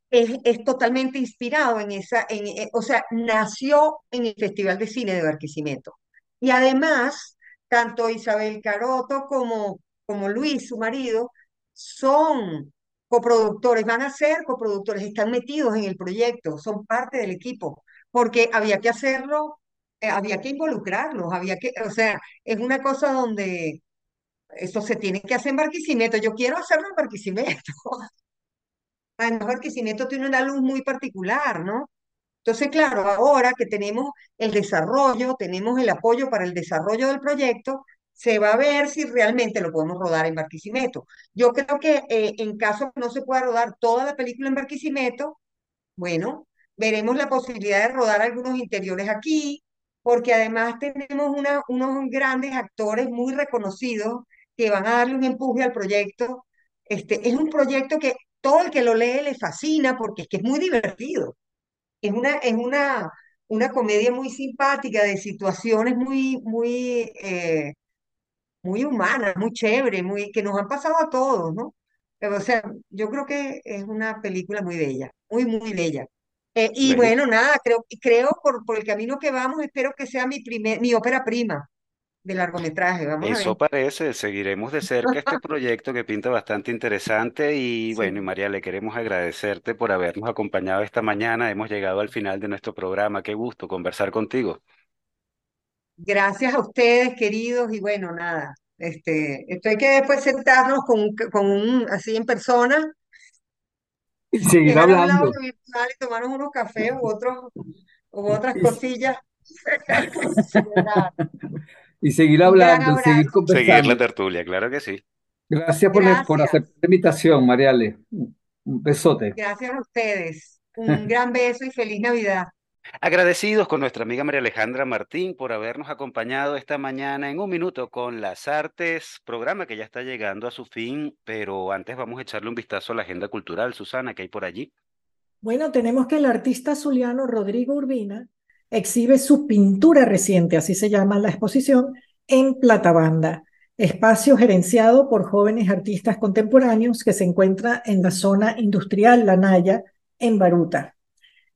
es, es totalmente inspirado en esa, en, eh, o sea, nació en el Festival de Cine de Barquisimeto. Y además tanto Isabel Caroto como, como Luis, su marido, son coproductores, van a ser coproductores, están metidos en el proyecto, son parte del equipo, porque había que hacerlo, eh, había que involucrarlos, había que, o sea, es una cosa donde eso se tiene que hacer en Barquisimeto. Yo quiero hacerlo en Barquisimeto. Además, Barquisimeto tiene una luz muy particular, ¿no? Entonces, claro, ahora que tenemos el desarrollo, tenemos el apoyo para el desarrollo del proyecto, se va a ver si realmente lo podemos rodar en Barquisimeto. Yo creo que eh, en caso que no se pueda rodar toda la película en Barquisimeto, bueno, veremos la posibilidad de rodar algunos interiores aquí, porque además tenemos unos grandes actores muy reconocidos que van a darle un empuje al proyecto. Este, es un proyecto que todo el que lo lee le fascina porque es que es muy divertido. Es una, es una, una comedia muy simpática de situaciones muy, muy, eh, muy humanas, muy chévere, muy, que nos han pasado a todos, ¿no? O sea, yo creo que es una película muy bella, muy, muy bella. Eh, y Bueno, bueno, nada, creo, creo por, por el camino que vamos, espero que sea mi primer, mi ópera prima de largometraje. Vamos a ver. eso parece, seguiremos de cerca este proyecto que pinta bastante interesante y Sí. bueno, y María, le queremos agradecerte por habernos acompañado esta mañana. Hemos llegado al final de nuestro programa. Qué gusto conversar contigo. Gracias a ustedes, queridos, y bueno, nada, este, esto hay que después sentarnos con, un- con un, así en persona, Y seguir hablando. y tomarnos unos cafés u otros, u otras cosillas. Y seguir hablando, seguir abrazo. Seguir la conversando. tertulia, claro que sí. Gracias por, por aceptar la invitación, Mariale. Un besote. Gracias a ustedes. Un gran beso y feliz Navidad. Agradecidos con nuestra amiga María Alejandra Martín por habernos acompañado esta mañana en un minuto con las artes, programa que ya está llegando a su fin, pero antes vamos a echarle un vistazo a la agenda cultural. Susana, ¿qué hay por allí? Bueno, tenemos que el artista zuliano Rodrigo Urbina exhibe su pintura reciente, así se llama la exposición, en Platabanda, espacio gerenciado por jóvenes artistas contemporáneos que se encuentra en la zona industrial La Naya, en Baruta.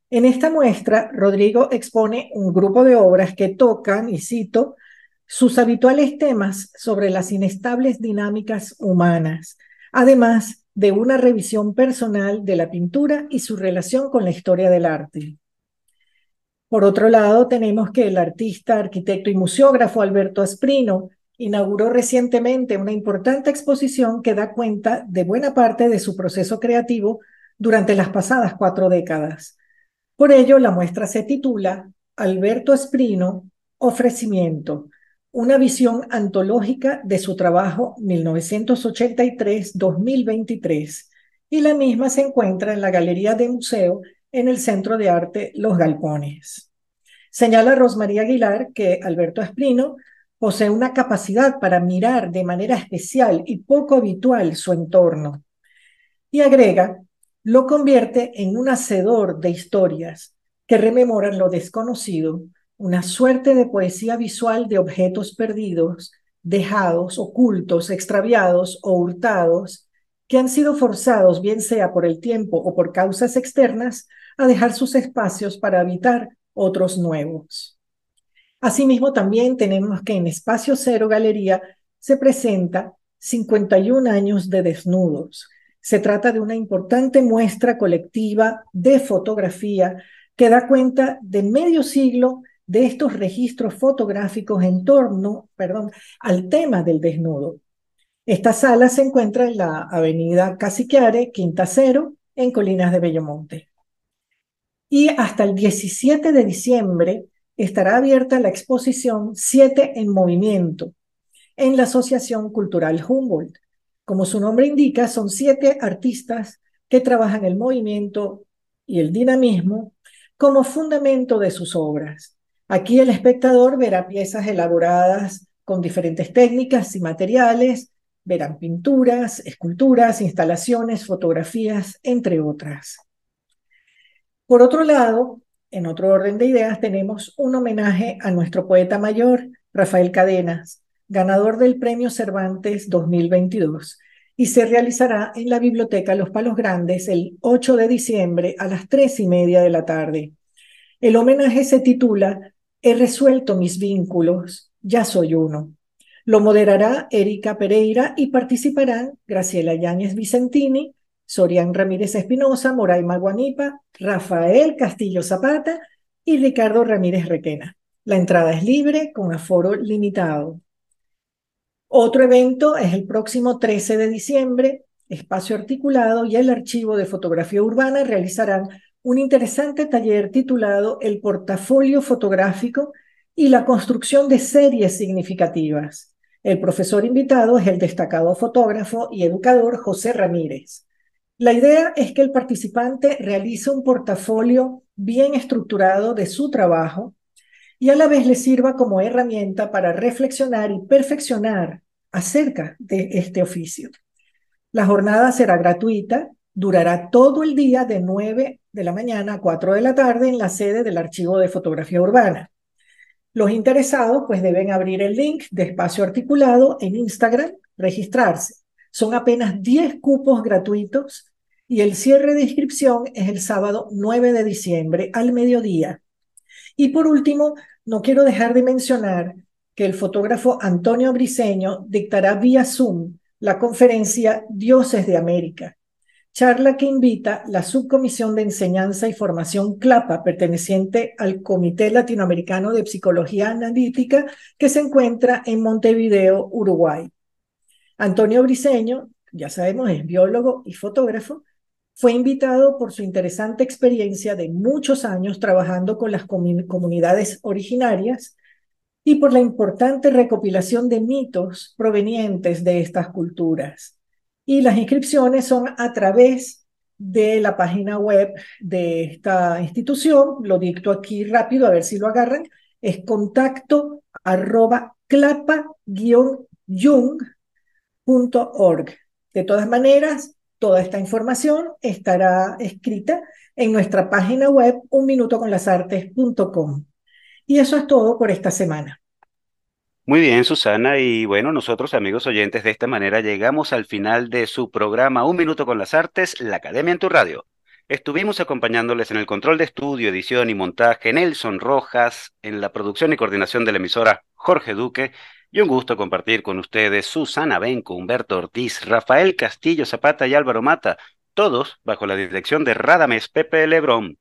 En esta muestra, Rodrigo expone un grupo de obras que tocan, y cito, sus habituales temas sobre las inestables dinámicas humanas, además de una revisión personal de la pintura y su relación con la historia del arte. Por otro lado, tenemos que el artista, arquitecto y museógrafo Alberto Asprino inauguró recientemente una importante exposición que da cuenta de buena parte de su proceso creativo durante las pasadas cuatro décadas. Por ello, la muestra se titula Alberto Esprino, Ofrecimiento, una visión antológica de su trabajo 1983-2023, y la misma se encuentra en la Galería de Museo en el Centro de Arte Los Galpones. Señala Rosmaría Aguilar que Alberto Esprino posee una capacidad para mirar de manera especial y poco habitual su entorno. Y agrega lo convierte en un hacedor de historias que rememoran lo desconocido, una suerte de poesía visual de objetos perdidos, dejados, ocultos, extraviados o hurtados, que han sido forzados, bien sea por el tiempo o por causas externas, a dejar sus espacios para habitar otros nuevos. Asimismo, también tenemos que en Espacio Cero Galería se presenta 51 años de desnudos, se trata de una importante muestra colectiva de fotografía que da cuenta de medio siglo de estos registros fotográficos en torno, perdón, al tema del desnudo. Esta sala se encuentra en la avenida Casiquiare, Quinta Cero, en Colinas de Bellomonte. Y hasta el 17 de diciembre estará abierta la exposición Siete en Movimiento en la Asociación Cultural Humboldt. Como su nombre indica, son siete artistas que trabajan el movimiento y el dinamismo como fundamento de sus obras. Aquí el espectador verá piezas elaboradas con diferentes técnicas y materiales, verán pinturas, esculturas, instalaciones, fotografías, entre otras. Por otro lado, en otro orden de ideas, tenemos un homenaje a nuestro poeta mayor, Rafael Cadenas, ganador del Premio Cervantes 2022, y se realizará en la Biblioteca Los Palos Grandes el 8 de diciembre a las tres y media de la tarde. El homenaje se titula He resuelto mis vínculos, ya soy uno. Lo moderará Erika Pereira y participarán Graciela Yáñez Vicentini, Sorian Ramírez Espinosa, Moraima Guanipa, Rafael Castillo Zapata y Ricardo Ramírez Requena. La entrada es libre con aforo limitado. Otro evento es el próximo 13 de diciembre. Espacio Articulado y el Archivo de Fotografía Urbana realizarán un interesante taller titulado El portafolio fotográfico y la construcción de series significativas. El profesor invitado es el destacado fotógrafo y educador José Ramírez. La idea es que el participante realice un portafolio bien estructurado de su trabajo y a la vez le sirva como herramienta para reflexionar y perfeccionar acerca de este oficio. La jornada será gratuita, durará todo el día de 9 de la mañana a 4 de la tarde en la sede del Archivo de Fotografía Urbana. Los interesados pues deben abrir el link de espacio articulado en Instagram, registrarse. Son apenas 10 cupos gratuitos y el cierre de inscripción es el sábado 9 de diciembre al mediodía. Y por último, no quiero dejar de mencionar que el fotógrafo Antonio Briceño dictará vía Zoom la conferencia Dioses de América, charla que invita la Subcomisión de Enseñanza y Formación CLAPA, perteneciente al Comité Latinoamericano de Psicología Analítica, que se encuentra en Montevideo, Uruguay. Antonio Briceño, ya sabemos, es biólogo y fotógrafo, fue invitado por su interesante experiencia de muchos años trabajando con las comunidades originarias y por la importante recopilación de mitos provenientes de estas culturas y las inscripciones son a través de la página web de esta institución. Lo dicto aquí rápido, a ver si lo agarran. Es contacto arroba clapa-yung.org. De todas maneras, toda esta información estará escrita en nuestra página web unminutoconlasartes.com. Y eso es todo por esta semana. Muy bien, Susana. Y bueno, nosotros, amigos oyentes, de esta manera llegamos al final de su programa Un Minuto con las Artes, la Academia en tu Radio. Estuvimos acompañándoles en el control de estudio, edición y montaje Nelson Rojas, en la producción y coordinación de la emisora Jorge Duque, y un gusto compartir con ustedes Susana Benco, Humberto Ortiz, Rafael Castillo Zapata y Álvaro Mata, todos bajo la dirección de Radames Pepe Lebrón.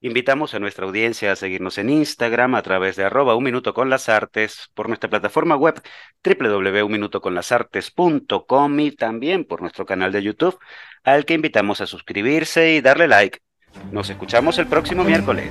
Invitamos a nuestra audiencia a seguirnos en Instagram a través de arroba un minuto con las artes, por nuestra plataforma web www.unminutoconlasartes.com y también por nuestro canal de YouTube, al que invitamos a suscribirse y darle like. Nos escuchamos el próximo miércoles.